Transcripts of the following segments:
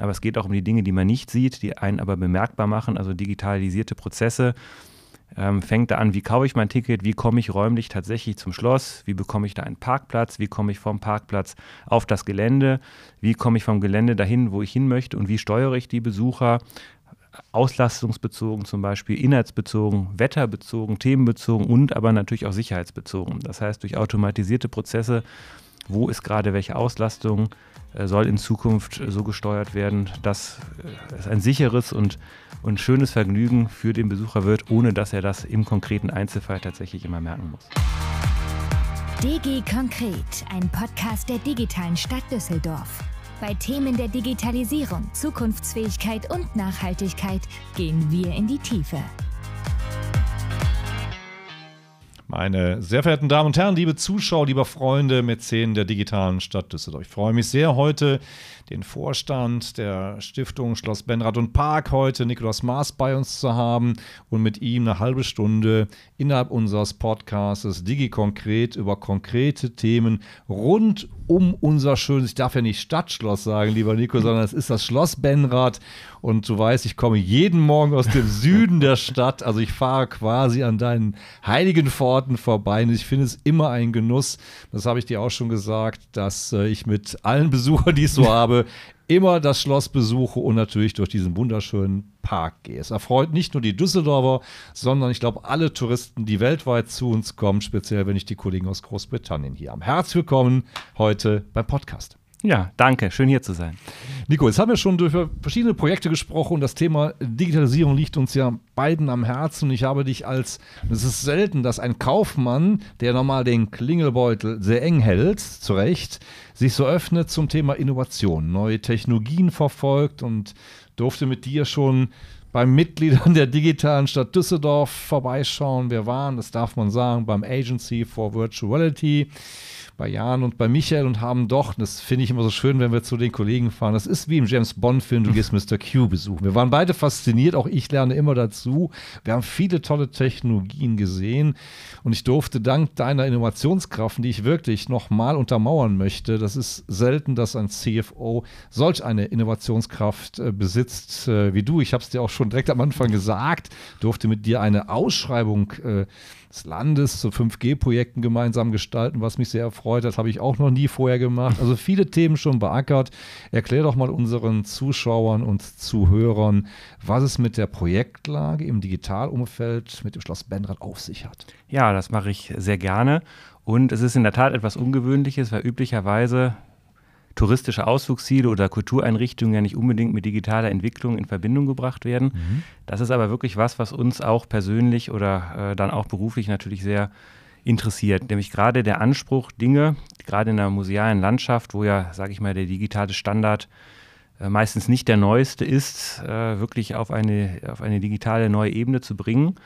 Aber es geht auch um die Dinge, die man nicht sieht, die einen aber bemerkbar machen, also digitalisierte Prozesse. Ähm, fängt da an, wie kaufe ich mein Ticket, wie komme ich räumlich tatsächlich zum Schloss, wie bekomme ich da einen Parkplatz, wie komme ich vom Parkplatz auf das Gelände, wie komme ich vom Gelände dahin, wo ich hin möchte und wie steuere ich die Besucher, auslastungsbezogen zum Beispiel, inhaltsbezogen, wetterbezogen, themenbezogen und aber natürlich auch sicherheitsbezogen. Das heißt, durch automatisierte Prozesse, wo ist gerade welche Auslastung, äh, soll in Zukunft so gesteuert werden, dass äh, es ein sicheres und, und schönes Vergnügen für den Besucher wird, ohne dass er das im konkreten Einzelfall tatsächlich immer merken muss. DG Konkret, ein Podcast der digitalen Stadt Düsseldorf. Bei Themen der Digitalisierung, Zukunftsfähigkeit und Nachhaltigkeit gehen wir in die Tiefe. Meine sehr verehrten Damen und Herren, liebe Zuschauer, liebe Freunde, Mäzen der digitalen Stadt Düsseldorf. Ich freue mich sehr, heute den Vorstand der Stiftung Schloss Benrad und Park heute, Nikolaus Maas, bei uns zu haben und mit ihm eine halbe Stunde innerhalb unseres Podcasts Digi konkret über konkrete Themen rund um unser schönes, ich darf ja nicht Stadtschloss sagen, lieber Nico, sondern es ist das Schloss Benrad. Und du weißt, ich komme jeden Morgen aus dem Süden der Stadt. Also ich fahre quasi an deinen heiligen Pforten vorbei. Und ich finde es immer ein Genuss. Das habe ich dir auch schon gesagt, dass äh, ich mit allen Besuchern, die ich so habe, immer das Schloss besuche und natürlich durch diesen wunderschönen Park gehe. Es erfreut nicht nur die Düsseldorfer, sondern ich glaube alle Touristen, die weltweit zu uns kommen, speziell wenn ich die Kollegen aus Großbritannien hier habe. Herzlich willkommen heute beim Podcast. Ja, danke. Schön hier zu sein. Nico, jetzt haben wir schon über verschiedene Projekte gesprochen und das Thema Digitalisierung liegt uns ja beiden am Herzen. Ich habe dich als, es ist selten, dass ein Kaufmann, der normal den Klingelbeutel sehr eng hält, zu Recht, sich so öffnet zum Thema Innovation, neue Technologien verfolgt und durfte mit dir schon beim Mitgliedern der digitalen Stadt Düsseldorf vorbeischauen. Wir waren, das darf man sagen, beim Agency for Virtuality bei Jan und bei Michael und haben doch, das finde ich immer so schön, wenn wir zu den Kollegen fahren, das ist wie im James Bond-Film, du gehst Mr. Q besuchen. Wir waren beide fasziniert, auch ich lerne immer dazu. Wir haben viele tolle Technologien gesehen und ich durfte dank deiner Innovationskraft, die ich wirklich nochmal untermauern möchte, das ist selten, dass ein CFO solch eine Innovationskraft äh, besitzt äh, wie du. Ich habe es dir auch schon direkt am Anfang gesagt, durfte mit dir eine Ausschreibung äh, des Landes zu 5G-Projekten gemeinsam gestalten, was mich sehr erfreut hat. Habe ich auch noch nie vorher gemacht. Also viele Themen schon beackert. Erklär doch mal unseren Zuschauern und Zuhörern, was es mit der Projektlage im Digitalumfeld mit dem Schloss Benrad auf sich hat. Ja, das mache ich sehr gerne. Und es ist in der Tat etwas Ungewöhnliches, weil üblicherweise touristische Ausflugsziele oder Kultureinrichtungen ja nicht unbedingt mit digitaler Entwicklung in Verbindung gebracht werden. Mhm. Das ist aber wirklich was, was uns auch persönlich oder äh, dann auch beruflich natürlich sehr interessiert. Nämlich gerade der Anspruch, Dinge, gerade in der musealen Landschaft, wo ja, sage ich mal, der digitale Standard äh, meistens nicht der neueste ist, äh, wirklich auf eine, auf eine digitale neue Ebene zu bringen.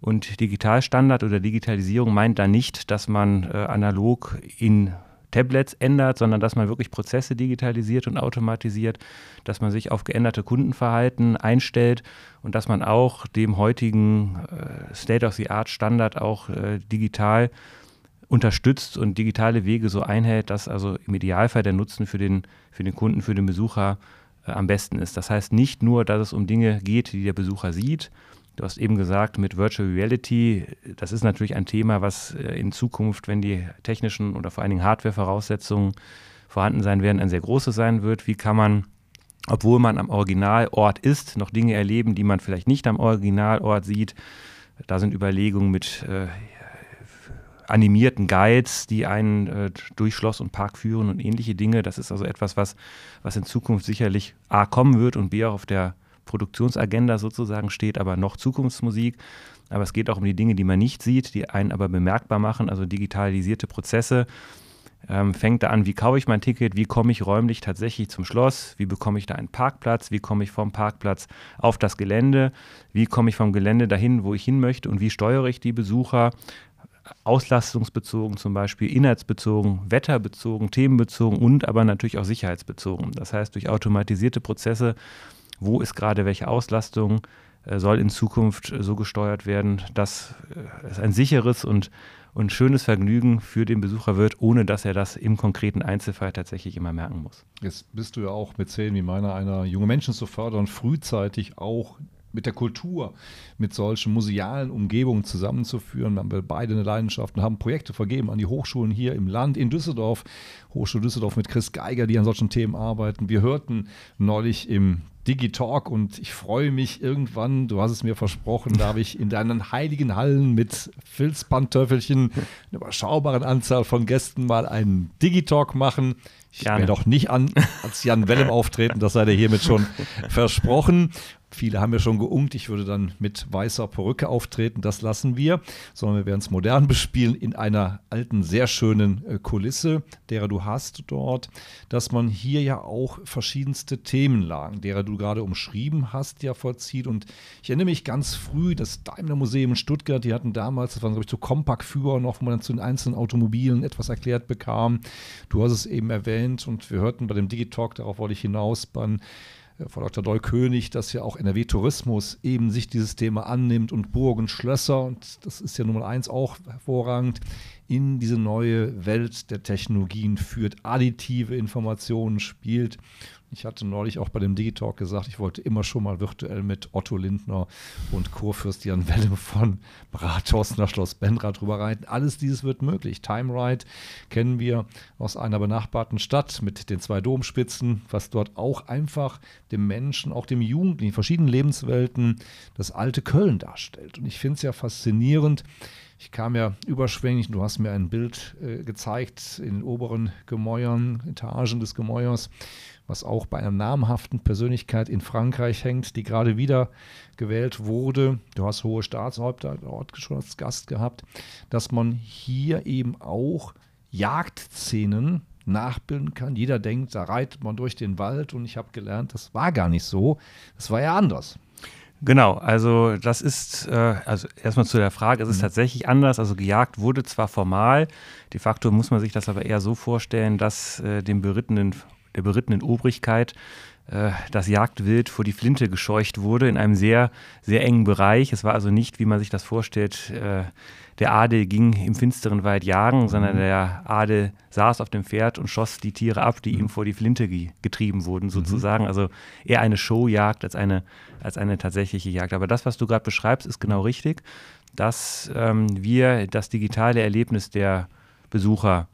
Und Digitalstandard oder Digitalisierung meint da nicht, dass man äh, analog in Tablets ändert, sondern dass man wirklich Prozesse digitalisiert und automatisiert, dass man sich auf geänderte Kundenverhalten einstellt und dass man auch dem heutigen äh, State-of-the-Art-Standard auch äh, digital unterstützt und digitale Wege so einhält, dass also im Idealfall der Nutzen für den, für den Kunden, für den Besucher äh, am besten ist. Das heißt nicht nur, dass es um Dinge geht, die der Besucher sieht, Du hast eben gesagt, mit Virtual Reality, das ist natürlich ein Thema, was äh, in Zukunft, wenn die technischen oder vor allen Dingen Hardware-Voraussetzungen vorhanden sein werden, ein sehr großes sein wird. Wie kann man, obwohl man am Originalort ist, noch Dinge erleben, die man vielleicht nicht am Originalort sieht? Da sind Überlegungen mit äh, animierten Guides, die einen äh, durch Schloss und Park führen und ähnliche Dinge. Das ist also etwas, was, was in Zukunft sicherlich A kommen wird und B auch auf der Produktionsagenda sozusagen steht, aber noch Zukunftsmusik. Aber es geht auch um die Dinge, die man nicht sieht, die einen aber bemerkbar machen, also digitalisierte Prozesse. Ähm, fängt da an, wie kaufe ich mein Ticket, wie komme ich räumlich tatsächlich zum Schloss, wie bekomme ich da einen Parkplatz, wie komme ich vom Parkplatz auf das Gelände, wie komme ich vom Gelände dahin, wo ich hin möchte und wie steuere ich die Besucher, auslastungsbezogen zum Beispiel, inhaltsbezogen, wetterbezogen, themenbezogen und aber natürlich auch sicherheitsbezogen. Das heißt, durch automatisierte Prozesse wo ist gerade welche Auslastung, äh, soll in Zukunft so gesteuert werden, dass äh, es ein sicheres und, und schönes Vergnügen für den Besucher wird, ohne dass er das im konkreten Einzelfall tatsächlich immer merken muss. Jetzt bist du ja auch mit Zählen wie meiner einer junge Menschen zu fördern, frühzeitig auch mit der Kultur, mit solchen musealen Umgebungen zusammenzuführen. Wir haben beide eine Leidenschaft und haben Projekte vergeben an die Hochschulen hier im Land, in Düsseldorf. Hochschule Düsseldorf mit Chris Geiger, die an solchen Themen arbeiten. Wir hörten neulich im Digitalk und ich freue mich irgendwann, du hast es mir versprochen, darf ich in deinen heiligen Hallen mit Filzpantöffelchen, einer überschaubaren Anzahl von Gästen mal einen Digitalk machen. Ich werde doch nicht an als Jan Wellem auftreten, das sei dir hiermit schon versprochen. Viele haben ja schon geungt, ich würde dann mit weißer Perücke auftreten, das lassen wir, sondern wir werden es modern bespielen in einer alten, sehr schönen äh, Kulisse, derer du hast dort, dass man hier ja auch verschiedenste Themenlagen, derer du gerade umschrieben hast, ja vollzieht. Und ich erinnere mich ganz früh, das Daimler Museum in Stuttgart, die hatten damals, das waren glaube ich so Kompaktführer noch, wo man dann zu den einzelnen Automobilen etwas erklärt bekam. Du hast es eben erwähnt und wir hörten bei dem Digitalk, darauf wollte ich hinaus, beim Frau Dr. Doll König, dass ja auch NRW Tourismus eben sich dieses Thema annimmt und Burgen, Schlösser, und das ist ja Nummer eins auch hervorragend, in diese neue Welt der Technologien führt, additive Informationen spielt. Ich hatte neulich auch bei dem Digitalk gesagt, ich wollte immer schon mal virtuell mit Otto Lindner und Kurfürst Jan Welle von Brathorst nach Schloss Benrath drüber reiten. Alles dieses wird möglich. Time Ride kennen wir aus einer benachbarten Stadt mit den zwei Domspitzen, was dort auch einfach dem Menschen, auch dem Jugendlichen, verschiedenen Lebenswelten das alte Köln darstellt. Und ich finde es ja faszinierend, ich kam ja überschwänglich, du hast mir ein Bild äh, gezeigt in den oberen Gemäuern, Etagen des Gemäuers, was auch bei einer namhaften Persönlichkeit in Frankreich hängt, die gerade wieder gewählt wurde. Du hast hohe Staatshäupter dort schon als Gast gehabt, dass man hier eben auch Jagdszenen nachbilden kann. Jeder denkt, da reitet man durch den Wald und ich habe gelernt, das war gar nicht so. Das war ja anders. Genau, also das ist, äh, also erstmal zu der Frage, es ist mhm. tatsächlich anders. Also gejagt wurde zwar formal, de facto muss man sich das aber eher so vorstellen, dass äh, dem berittenen, der berittenen Obrigkeit das Jagdwild vor die Flinte gescheucht wurde in einem sehr, sehr engen Bereich. Es war also nicht, wie man sich das vorstellt, äh, der Adel ging im finsteren Wald jagen, sondern mhm. der Adel saß auf dem Pferd und schoss die Tiere ab, die ihm mhm. vor die Flinte getrieben wurden, mhm. sozusagen. Also eher eine Showjagd als eine, als eine tatsächliche Jagd. Aber das, was du gerade beschreibst, ist genau richtig, dass ähm, wir das digitale Erlebnis der Besucher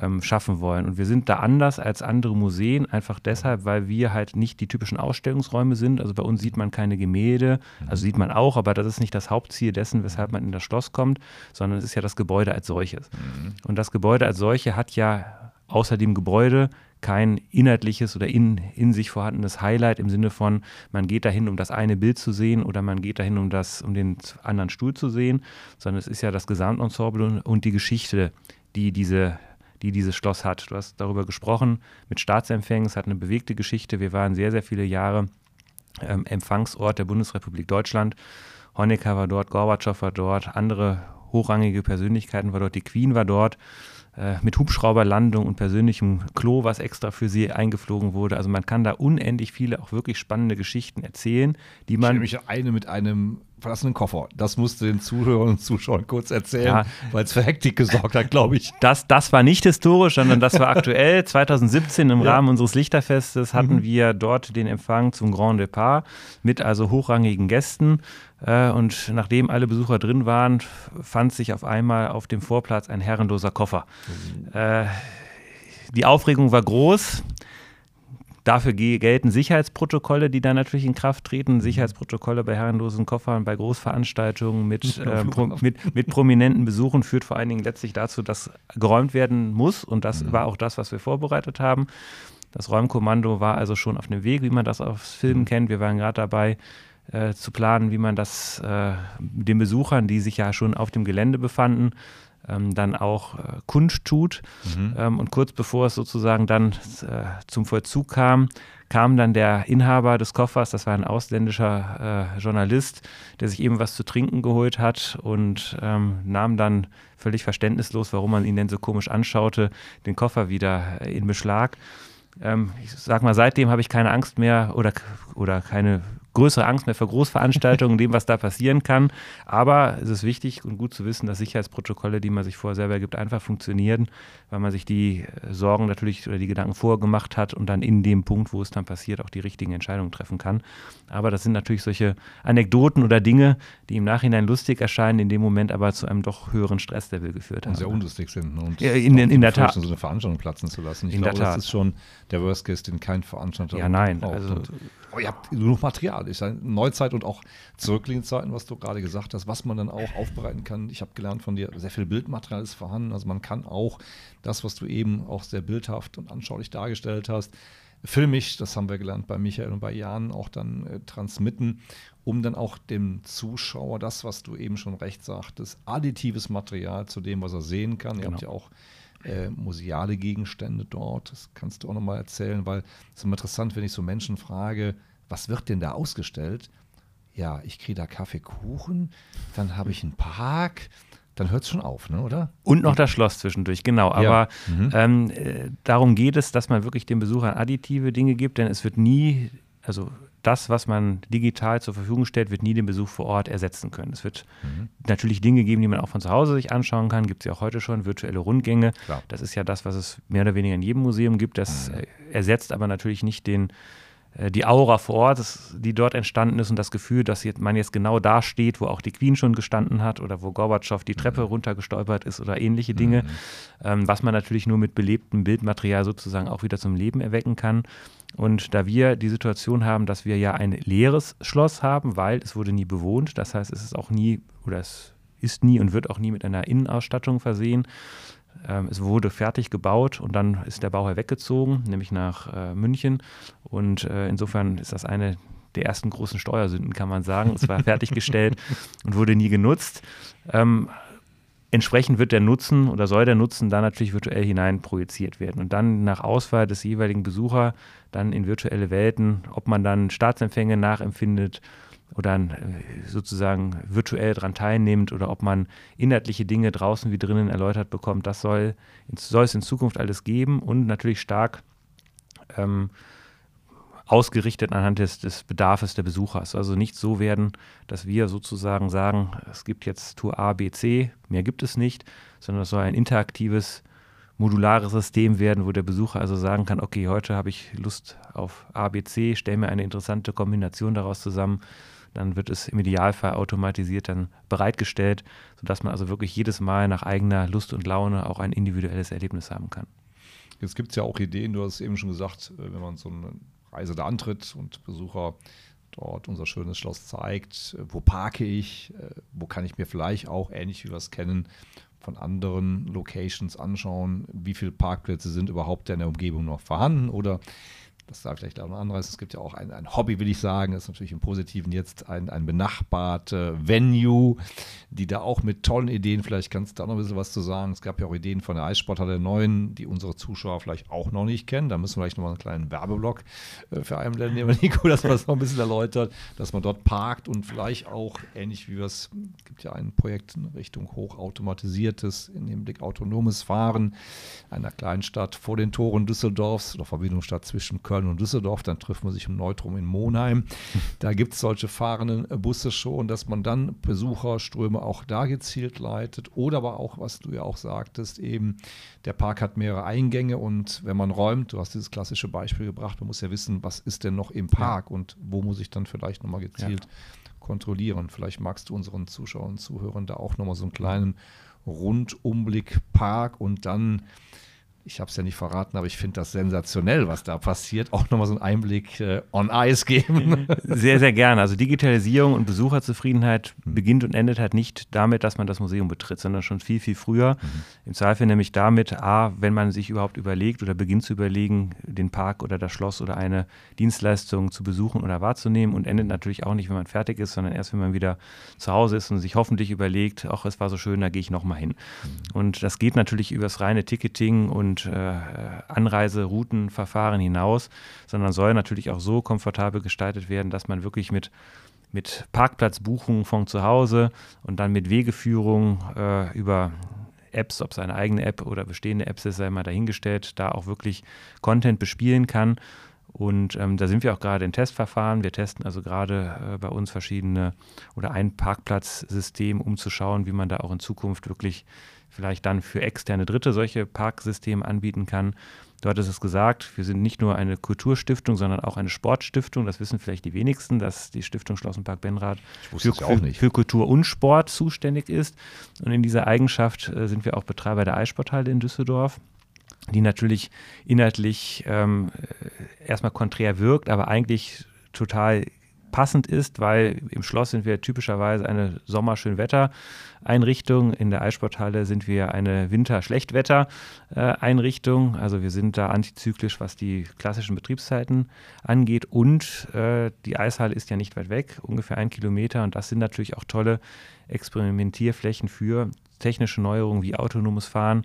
ähm, schaffen wollen. Und wir sind da anders als andere Museen, einfach deshalb, weil wir halt nicht die typischen Ausstellungsräume sind. Also bei uns sieht man keine Gemälde, also sieht man auch, aber das ist nicht das Hauptziel dessen, weshalb man in das Schloss kommt, sondern es ist ja das Gebäude als solches. Mhm. Und das Gebäude als solche hat ja außer dem Gebäude kein inhaltliches oder in, in sich vorhandenes Highlight im Sinne von, man geht dahin, um das eine Bild zu sehen oder man geht dahin, um, das, um den anderen Stuhl zu sehen, sondern es ist ja das Gesamtensemble und die Geschichte, die diese die dieses Schloss hat. Du hast darüber gesprochen mit Staatsempfängen. Es hat eine bewegte Geschichte. Wir waren sehr, sehr viele Jahre ähm, Empfangsort der Bundesrepublik Deutschland. Honecker war dort, Gorbatschow war dort, andere hochrangige Persönlichkeiten war dort, die Queen war dort äh, mit Hubschrauberlandung und persönlichem Klo, was extra für sie eingeflogen wurde. Also man kann da unendlich viele auch wirklich spannende Geschichten erzählen, die man. Ich mich eine mit einem verlassenen Koffer. Das musste den Zuhörern und Zuschauern kurz erzählen, ja. weil es für Hektik gesorgt hat, glaube ich. Das, das war nicht historisch, sondern das war aktuell. 2017 im ja. Rahmen unseres Lichterfestes hatten mhm. wir dort den Empfang zum Grand Depart mit also hochrangigen Gästen. Äh, und nachdem alle Besucher drin waren, fand sich auf einmal auf dem Vorplatz ein herrenloser Koffer. Mhm. Äh, die Aufregung war groß. Dafür gelten Sicherheitsprotokolle, die dann natürlich in Kraft treten. Mhm. Sicherheitsprotokolle bei herrenlosen Koffern, bei Großveranstaltungen mit, äh, pro, mit, mit, prominenten Besuchen führt vor allen Dingen letztlich dazu, dass geräumt werden muss. Und das mhm. war auch das, was wir vorbereitet haben. Das Räumkommando war also schon auf dem Weg, wie man das aus Filmen mhm. kennt. Wir waren gerade dabei, äh, zu planen, wie man das äh, den Besuchern, die sich ja schon auf dem Gelände befanden, ähm, dann auch äh, kundtut. Mhm. Ähm, und kurz bevor es sozusagen dann äh, zum Vollzug kam, kam dann der Inhaber des Koffers, das war ein ausländischer äh, Journalist, der sich eben was zu trinken geholt hat und ähm, nahm dann völlig verständnislos, warum man ihn denn so komisch anschaute, den Koffer wieder in Beschlag. Ähm, ich sag mal, seitdem habe ich keine Angst mehr oder, oder keine größere Angst mehr vor Großveranstaltungen, dem, was da passieren kann. Aber es ist wichtig und gut zu wissen, dass Sicherheitsprotokolle, die man sich vorher selber gibt, einfach funktionieren, weil man sich die äh, Sorgen natürlich oder die Gedanken vorgemacht hat und dann in dem Punkt, wo es dann passiert, auch die richtigen Entscheidungen treffen kann. Aber das sind natürlich solche Anekdoten oder Dinge, die im Nachhinein lustig erscheinen, in dem Moment aber zu einem doch höheren Stresslevel geführt haben. Und sehr unlustig sind. Ne? Und ja, in, in, in der Tat. So eine Veranstaltung platzen zu lassen. Ich in glaube, der Tat. das ist schon der Worst Case, den kein Veranstalter Ja, nein. Also, aber ihr habt genug Material. Ich sage, Neuzeit und auch zurückliegende Zeiten, was du gerade gesagt hast, was man dann auch aufbereiten kann. Ich habe gelernt von dir, sehr viel Bildmaterial ist vorhanden. Also man kann auch das, was du eben auch sehr bildhaft und anschaulich dargestellt hast, filmisch, das haben wir gelernt bei Michael und bei Jan, auch dann äh, transmitten, um dann auch dem Zuschauer das, was du eben schon recht sagtest, additives Material zu dem, was er sehen kann. Ihr habt ja Genau. auch äh, museale Gegenstände dort. Das kannst du auch nochmal erzählen, weil es ist immer interessant, wenn ich so Menschen frage, was wird denn da ausgestellt? Ja, ich kriege da Kaffee, Kuchen, dann habe ich einen Park, dann hört es schon auf, ne, oder? Und noch das Schloss zwischendurch, genau. Ja. Aber Mhm. ähm, äh, darum geht es, dass man wirklich den Besuchern additive Dinge gibt, denn es wird nie, also das, was man digital zur Verfügung stellt, wird nie den Besuch vor Ort ersetzen können. Es wird Mhm. natürlich Dinge geben, die man auch von zu Hause sich anschauen kann. Gibt es ja auch heute schon, virtuelle Rundgänge. Klar. Das ist ja das, was es mehr oder weniger in jedem Museum gibt. Das Mhm. äh, ersetzt aber natürlich nicht den, die Aura vor Ort, das, die dort entstanden ist und das Gefühl, dass jetzt, man jetzt genau da steht, wo auch die Queen schon gestanden hat oder wo Gorbatschow die Treppe runtergestolpert ist oder ähnliche Dinge, ähm, was man natürlich nur mit belebtem Bildmaterial sozusagen auch wieder zum Leben erwecken kann. Und da wir die Situation haben, dass wir ja ein leeres Schloss haben, weil es wurde nie bewohnt, das heißt, es ist auch nie oder es ist nie und wird auch nie mit einer Innenausstattung versehen. Ähm, es wurde fertig gebaut und dann ist der Bauherr weggezogen, nämlich nach äh, München. Und äh, insofern ist das eine der ersten großen Steuersünden, kann man sagen. Es war fertiggestellt und wurde nie genutzt. Ähm, entsprechend wird der Nutzen oder soll der Nutzen da natürlich virtuell hinein projiziert werden und dann nach Auswahl des jeweiligen Besucher dann in virtuelle Welten, ob man dann Staatsempfänge nachempfindet oder äh, sozusagen virtuell daran teilnimmt oder ob man inhaltliche Dinge draußen wie drinnen erläutert bekommt, das soll, soll es in Zukunft alles geben und natürlich stark ähm, ausgerichtet anhand des, des Bedarfs der Besuchers. Also nicht so werden, dass wir sozusagen sagen, es gibt jetzt Tour A, B, C, mehr gibt es nicht, sondern es soll ein interaktives, modulares System werden, wo der Besucher also sagen kann, okay, heute habe ich Lust auf A, B, C, stelle mir eine interessante Kombination daraus zusammen, dann wird es im Idealfall automatisiert dann bereitgestellt, sodass man also wirklich jedes Mal nach eigener Lust und Laune auch ein individuelles Erlebnis haben kann. Jetzt gibt es ja auch Ideen, du hast es eben schon gesagt, äh, wenn man so eine Reise da antritt und Besucher dort unser schönes Schloss zeigt, äh, wo parke ich, äh, wo kann ich mir vielleicht auch, ähnlich wie wir es kennen, von anderen Locations anschauen, wie viele Parkplätze sind überhaupt in der Umgebung noch vorhanden? Oder das darf vielleicht auch noch anderes. Es gibt ja auch ein, ein Hobby, will ich sagen, das ist natürlich im Positiven jetzt ein, ein benachbarte Venue, die da auch mit tollen Ideen, vielleicht kannst du da noch ein bisschen was zu sagen. Es gab ja auch Ideen von der Eissporthalle 9, die unsere Zuschauer vielleicht auch noch nicht kennen. Da müssen wir vielleicht noch mal einen kleinen Werbeblock äh, für einen nehmen, Nico, dass man das noch ein bisschen erläutert, dass man dort parkt und vielleicht auch, ähnlich wie wir es, gibt ja ein Projekt in Richtung hochautomatisiertes, in Hinblick autonomes Fahren einer Kleinstadt vor den Toren Düsseldorfs oder Verbindungsstadt zwischen Köln und Düsseldorf. Dann trifft man sich im Neutrum in Monheim. Da gibt es solche fahrenden Busse schon, dass man dann Besucherströme auch da gezielt leitet. Oder aber auch, was du ja auch sagtest, eben der Park hat mehrere Eingänge und wenn man räumt, du hast dieses klassische Beispiel gebracht, man muss ja wissen, was ist denn noch im Park und wo muss ich dann vielleicht nochmal gezielt kontrollieren. Vielleicht magst du unseren Zuschauern und Zuhörern da auch nochmal so einen kleinen Rundumblick Park und dann, ich habe es ja nicht verraten, aber ich finde das sensationell, was da passiert, auch nochmal so einen Einblick äh, on Ice geben. Sehr, sehr gerne. Also Digitalisierung und Besucherzufriedenheit beginnt und endet halt nicht damit, dass man das Museum betritt, sondern schon viel, viel früher. Im Zweifel nämlich damit, a, wenn man sich überhaupt überlegt oder beginnt zu überlegen, den Park oder das Schloss oder eine Dienstleistung zu besuchen oder wahrzunehmen und endet natürlich auch nicht, wenn man fertig ist, sondern erst, wenn man wieder zu Hause ist und sich hoffentlich überlegt, ach, es war so schön, da gehe ich nochmal hin. Und das geht natürlich über das reine Ticketing und äh, Anreiseroutenverfahren hinaus, sondern soll natürlich auch so komfortabel gestaltet werden, dass man wirklich mit mit Parkplatzbuchungen von zu Hause und dann mit Wegeführung äh, über Apps, ob es eine eigene App oder bestehende Apps ist, sei mal dahingestellt, da auch wirklich Content bespielen kann Und ähm, da sind wir auch gerade in Testverfahren. Wir testen also gerade äh, bei uns verschiedene oder ein Parkplatzsystem, um zu schauen, wie man da auch in Zukunft wirklich vielleicht dann für externe Dritte solche Parksysteme anbieten kann. Du hattest es gesagt, wir sind nicht nur eine Kulturstiftung, sondern auch eine Sportstiftung. Das wissen vielleicht die wenigsten, dass die Stiftung Schlossenpark Benrath für, für, für, Kultur und Sport zuständig ist. Und in dieser Eigenschaft äh, sind wir auch Betreiber der Eissporthalle in Düsseldorf die natürlich inhaltlich ähm, erstmal konträr wirkt, aber eigentlich total passend ist, weil im Schloss sind wir typischerweise eine Sommerschönwetter-Einrichtung. In der Eissporthalle sind wir eine Winter-Schlechtwetter-Einrichtung. Also wir sind da antizyklisch, was die klassischen Betriebszeiten angeht. Und äh, die Eishalle ist ja nicht weit weg, ungefähr ein Kilometer. Und das sind natürlich auch tolle Experimentierflächen für technische Neuerungen wie autonomes Fahren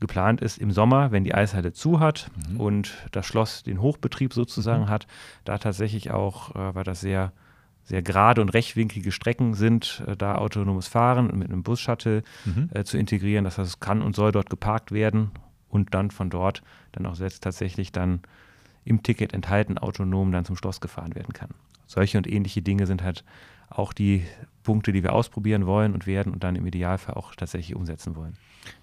geplant ist im Sommer, wenn die Eishalle zu hat mhm. und das Schloss den Hochbetrieb sozusagen mhm. hat, da tatsächlich auch, äh, weil das sehr, sehr gerade und rechtwinklige Strecken sind, äh, da autonomes Fahren mit einem Bus-Shuttle mhm. äh, zu integrieren. Das heißt, es kann und soll dort geparkt werden und dann von dort dann auch selbst tatsächlich dann im Ticket enthalten autonom dann zum Schloss gefahren werden kann. Solche und ähnliche Dinge sind halt auch die Punkte, die wir ausprobieren wollen und werden und dann im Idealfall auch tatsächlich umsetzen wollen.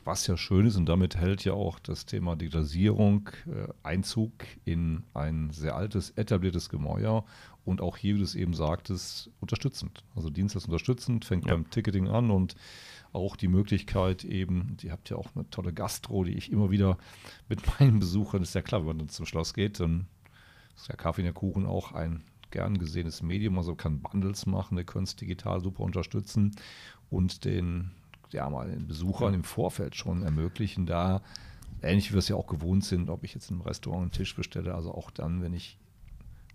Was ja schön ist, und damit hält ja auch das Thema Digitalisierung äh, Einzug in ein sehr altes, etabliertes Gemäuer und auch hier, wie du es eben sagtest, unterstützend. Also Dienstleister unterstützend, fängt ja. beim Ticketing an und auch die Möglichkeit eben, ihr habt ja auch eine tolle Gastro, die ich immer wieder mit meinen Besuchern, ist ja klar, wenn man dann zum Schloss geht, dann ist der Kaffee und der Kuchen auch ein gern gesehenes Medium, also kann Bundles machen, wir können es digital super unterstützen und den ja mal den Besuchern im Vorfeld schon ermöglichen, da ähnlich wie wir es ja auch gewohnt sind, ob ich jetzt im Restaurant einen Tisch bestelle, also auch dann, wenn ich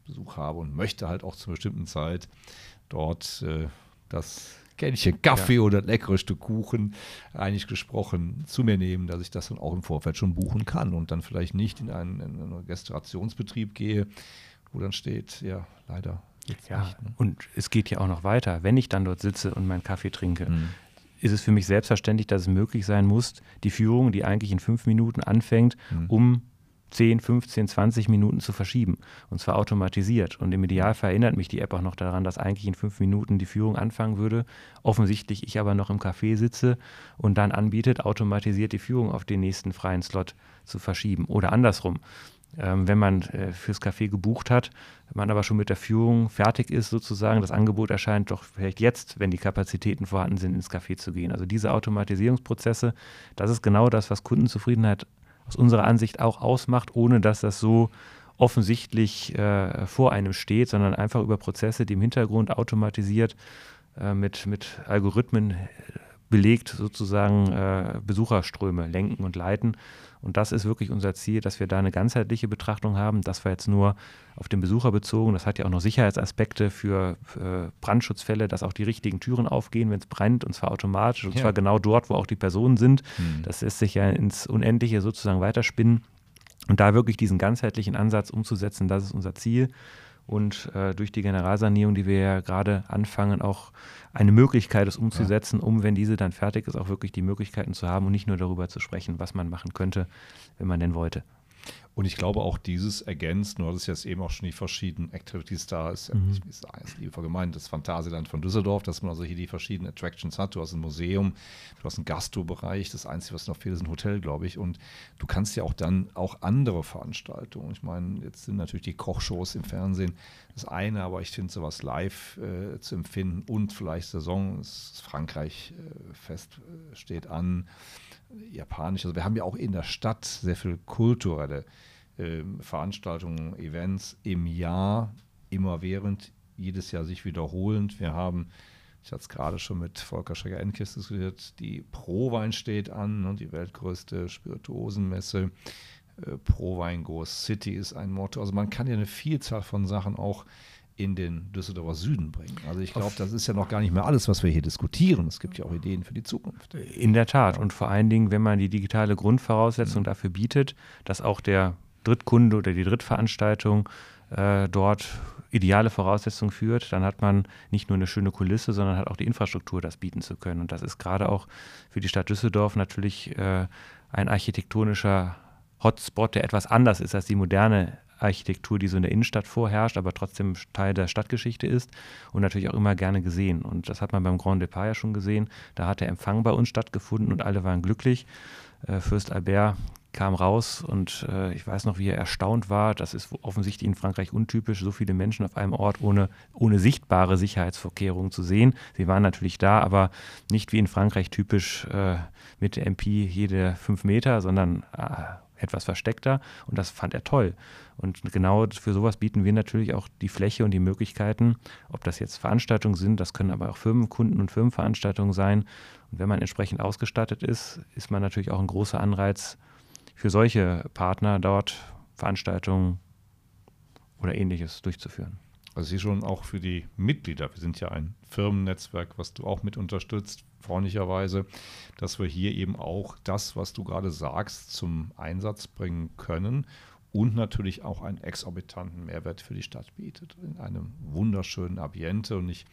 Besuch habe und möchte halt auch zur bestimmten Zeit dort äh, das Kännchen Kaffee ja. oder leckere Stück Kuchen, eigentlich gesprochen, zu mir nehmen, dass ich das dann auch im Vorfeld schon buchen kann und dann vielleicht nicht in einen, in einen Restaurationsbetrieb gehe, wo dann steht, ja, leider ja, nicht, ne? und es geht ja auch noch weiter. Wenn ich dann dort sitze und meinen Kaffee trinke, mhm ist es für mich selbstverständlich, dass es möglich sein muss, die Führung, die eigentlich in fünf Minuten anfängt, mhm. um 10, 15, 20 Minuten zu verschieben. Und zwar automatisiert. Und im Idealfall erinnert mich die App auch noch daran, dass eigentlich in fünf Minuten die Führung anfangen würde. Offensichtlich ich aber noch im Café sitze und dann anbietet, automatisiert die Führung auf den nächsten freien Slot zu verschieben. Oder andersrum wenn man äh, fürs Café gebucht hat, man aber schon mit der Führung fertig ist sozusagen, das Angebot erscheint doch vielleicht jetzt, wenn die Kapazitäten vorhanden sind, ins Café zu gehen. Also diese Automatisierungsprozesse, das ist genau das, was Kundenzufriedenheit aus unserer Ansicht auch ausmacht, ohne dass das so offensichtlich äh, vor einem steht, sondern einfach über Prozesse, die im Hintergrund automatisiert äh, mit, mit Algorithmen belegt sozusagen äh, Besucherströme lenken und leiten. Und das ist wirklich unser Ziel, dass wir da eine ganzheitliche Betrachtung haben. Das war jetzt nur auf den Besucher bezogen. Das hat ja auch noch Sicherheitsaspekte für, für Brandschutzfälle, dass auch die richtigen Türen aufgehen, wenn es brennt, und zwar automatisch, und ja. zwar genau dort, wo auch die Personen sind. Hm. Das lässt sich ja ins Unendliche sozusagen weiterspinnen. Und da wirklich diesen ganzheitlichen Ansatz umzusetzen, das ist unser Ziel und äh, durch die Generalsanierung, die wir ja gerade anfangen, auch eine Möglichkeit, es umzusetzen, ja. um, wenn diese dann fertig ist, auch wirklich die Möglichkeiten zu haben und nicht nur darüber zu sprechen, was man machen könnte, wenn man denn wollte. Und ich glaube auch dieses ergänzt, nur das ist jetzt eben auch schon die verschiedenen Activities da, ist, mhm. ich ist lieber gemeint, das Phantasialand von Düsseldorf, dass man also hier die verschiedenen Attractions hat. Du hast ein Museum, du hast einen Gastro-Bereich, das Einzige, was noch fehlt, ist ein Hotel, glaube ich. Und du kannst ja auch dann auch andere Veranstaltungen. Ich meine, jetzt sind natürlich die Kochshows im Fernsehen das eine, aber ich finde sowas live äh, zu empfinden und vielleicht Saison, das Frankreich-Fest äh, steht an japanisch. Also wir haben ja auch in der Stadt sehr viel kulturelle äh, Veranstaltungen, Events im Jahr, immer während, jedes Jahr sich wiederholend. Wir haben, ich hatte es gerade schon mit Volker Schrecker-Enkes diskutiert, die Prowein steht an, ne, die weltgrößte Spirituosenmesse. Äh, Prowein Goes City ist ein Motto. Also man kann ja eine Vielzahl von Sachen auch in den Düsseldorfer Süden bringen. Also ich glaube, das ist ja noch gar nicht mehr alles, was wir hier diskutieren. Es gibt ja auch Ideen für die Zukunft. In der Tat. Und vor allen Dingen, wenn man die digitale Grundvoraussetzung mhm. dafür bietet, dass auch der Drittkunde oder die Drittveranstaltung äh, dort ideale Voraussetzungen führt, dann hat man nicht nur eine schöne Kulisse, sondern hat auch die Infrastruktur, das bieten zu können. Und das ist gerade auch für die Stadt Düsseldorf natürlich äh, ein architektonischer Hotspot, der etwas anders ist als die moderne Architektur, die so in der Innenstadt vorherrscht, aber trotzdem Teil der Stadtgeschichte ist und natürlich auch immer gerne gesehen. Und das hat man beim Grand Depart ja schon gesehen. Da hat der Empfang bei uns stattgefunden und alle waren glücklich. Äh, Fürst Albert kam raus und äh, ich weiß noch, wie er erstaunt war. Das ist offensichtlich in Frankreich untypisch, so viele Menschen auf einem Ort ohne, ohne sichtbare Sicherheitsvorkehrungen zu sehen. Sie waren natürlich da, aber nicht wie in Frankreich typisch äh, mit der MP jede fünf Meter, sondern äh, etwas versteckter und das fand er toll. Und genau für sowas bieten wir natürlich auch die Fläche und die Möglichkeiten, ob das jetzt Veranstaltungen sind, das können aber auch Firmenkunden und Firmenveranstaltungen sein. Und wenn man entsprechend ausgestattet ist, ist man natürlich auch ein großer Anreiz für solche Partner dort Veranstaltungen oder ähnliches durchzuführen. Also hier schon auch für die Mitglieder. Wir sind ja ein Firmennetzwerk, was du auch mit unterstützt, freundlicherweise, dass wir hier eben auch das, was du gerade sagst, zum Einsatz bringen können und natürlich auch einen exorbitanten Mehrwert für die Stadt bietet. In einem wunderschönen Ambiente und ich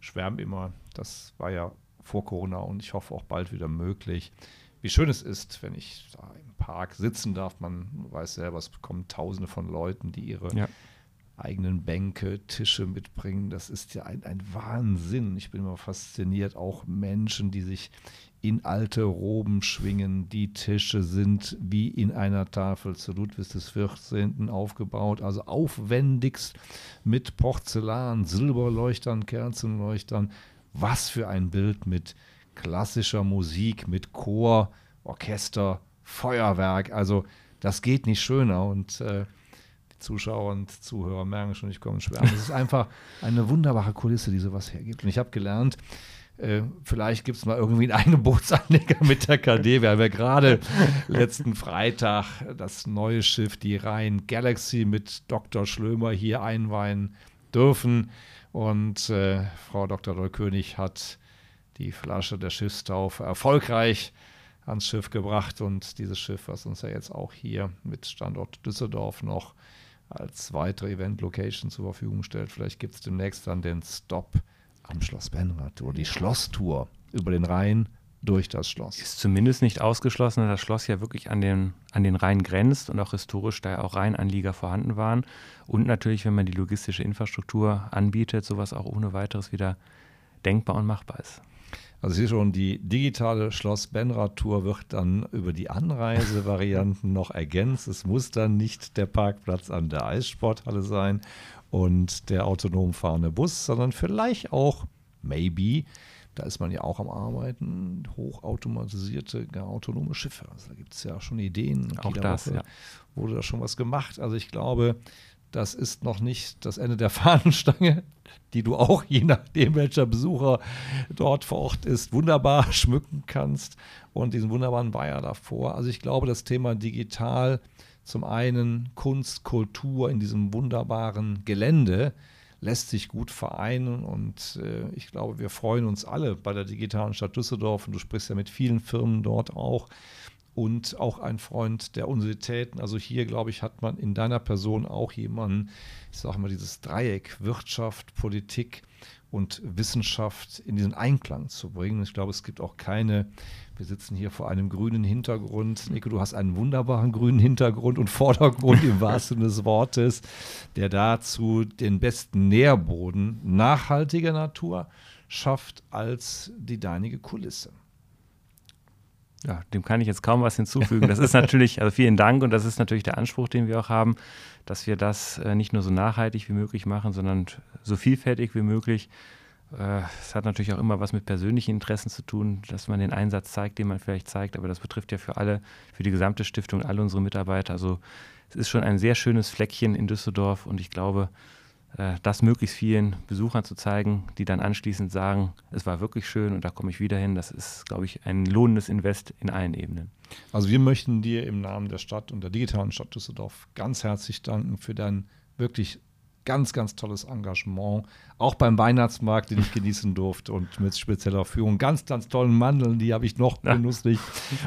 schwärme immer, das war ja vor Corona und ich hoffe auch bald wieder möglich, wie schön es ist, wenn ich da im Park sitzen darf. Man weiß selber, es kommen tausende von Leuten, die ihre ja. eigenen Bänke, Tische mitbringen. Das ist ja ein, ein Wahnsinn. Ich bin immer fasziniert. Auch Menschen, die sich in alte Roben schwingen. Die Tische sind wie in einer Tafel zu Ludwig des 14. aufgebaut, also aufwendigst mit Porzellan, Silberleuchtern, Kerzenleuchtern. Was für ein Bild mit klassischer Musik, mit Chor, Orchester, Feuerwerk. Also das geht nicht schöner und äh, die Zuschauer und Zuhörer merken schon, ich komme schwer. Es ist einfach eine wunderbare Kulisse, die sowas hergibt. Und ich habe gelernt, äh, vielleicht gibt es mal irgendwie einen Angebotsanleger mit der KD. Wir haben ja gerade letzten Freitag das neue Schiff, die Rhein Galaxy mit Dr. Schlömer hier einweihen dürfen. Und äh, Frau Dr. Dollkönig hat die Flasche der Schiffstaufe erfolgreich ans Schiff gebracht und dieses Schiff, was uns ja jetzt auch hier mit Standort Düsseldorf noch als weitere Event-Location zur Verfügung stellt. Vielleicht gibt es demnächst dann den Stop am Schloss Benrath oder die Schlosstour über den Rhein durch das Schloss. Ist zumindest nicht ausgeschlossen, dass das Schloss ja wirklich an den, an den Rhein grenzt und auch historisch da auch Rheinanlieger vorhanden waren. Und natürlich, wenn man die logistische Infrastruktur anbietet, sowas auch ohne weiteres wieder denkbar und machbar ist. Also hier schon die digitale Schloss Benrad Tour wird dann über die Anreisevarianten noch ergänzt. Es muss dann nicht der Parkplatz an der Eissporthalle sein und der autonom fahrende Bus, sondern vielleicht auch, maybe, da ist man ja auch am Arbeiten, hochautomatisierte, gar autonome Schiffe. Also da gibt es ja schon Ideen. Auch das, Woche ja. wurde da schon was gemacht. Also ich glaube, das ist noch nicht das Ende der Fahnenstange, die du auch, je nachdem, welcher Besucher dort vor Ort ist, wunderbar schmücken kannst. Und diesen wunderbaren Weiher davor. Also ich glaube, das Thema digital, zum einen Kunst, Kultur in diesem wunderbaren Gelände, lässt sich gut vereinen. Und äh, ich glaube, wir freuen uns alle bei der digitalen Stadt Düsseldorf. Und du sprichst ja mit vielen Firmen dort auch und auch ein Freund der Universitäten. Also hier, glaube ich, hat man in deiner Person auch jemanden, ich sage mal, dieses Dreieck Wirtschaft, Politik und Wissenschaft in diesen Einklang zu bringen. Ich glaube, es gibt auch keine, wir sitzen hier vor einem grünen Hintergrund. Nico, du hast einen wunderbaren grünen Hintergrund und Vordergrund im wahrsten Sinne des Wortes, der dazu den besten Nährboden nachhaltiger Natur schafft als die deinige Kulisse ja, dem kann ich jetzt kaum was hinzufügen. Das ist natürlich, also vielen Dank und das ist natürlich der Anspruch, den wir auch haben, dass wir das äh, nicht nur so nachhaltig wie möglich machen, sondern so vielfältig wie möglich. Äh, es hat natürlich auch immer was mit persönlichen Interessen zu tun, dass man den Einsatz zeigt, den man vielleicht zeigt, aber das betrifft ja für alle, für die gesamte Stiftung, alle unsere Mitarbeiter. Also es ist schon ein sehr schönes Fleckchen in Düsseldorf und ich glaube, das möglichst vielen Besuchern zu zeigen, die dann anschließend sagen, es war wirklich schön und da komme ich wieder hin. Das ist, glaube ich, ein lohnendes Invest in allen Ebenen. Also wir möchten dir im Namen der Stadt und der digitalen Stadt Düsseldorf ganz herzlich danken für dein wirklich ganz, ganz tolles Engagement. Auch beim Weihnachtsmarkt, den ich genießen durfte und mit spezieller Führung. Ganz, ganz tollen Mandeln, die habe ich noch genüsslich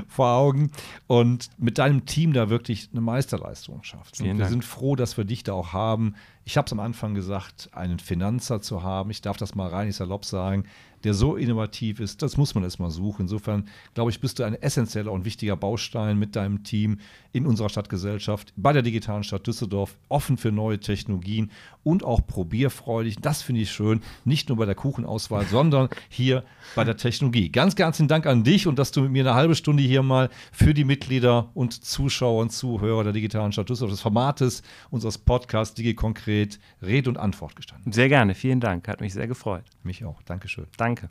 vor Augen. Und mit deinem Team da wirklich eine Meisterleistung schafft. Wir Dank. sind froh, dass wir dich da auch haben. Ich habe es am Anfang gesagt, einen Finanzer zu haben, ich darf das mal rein salopp sagen, der so innovativ ist, das muss man erstmal suchen. Insofern, glaube ich, bist du ein essentieller und wichtiger Baustein mit deinem Team in unserer Stadtgesellschaft, bei der digitalen Stadt Düsseldorf, offen für neue Technologien und auch probierfreudig. Das finde ich schön, nicht nur bei der Kuchenauswahl, sondern hier bei der Technologie. Ganz, ganz herzlichen Dank an dich und dass du mit mir eine halbe Stunde hier mal für die Mitglieder und Zuschauer und Zuhörer der digitalen Stadt Düsseldorf des Formates unseres Podcasts Digi Konkret Rede und Antwort gestanden. Sehr gerne, vielen Dank, hat mich sehr gefreut. Mich auch, Dankeschön. Danke.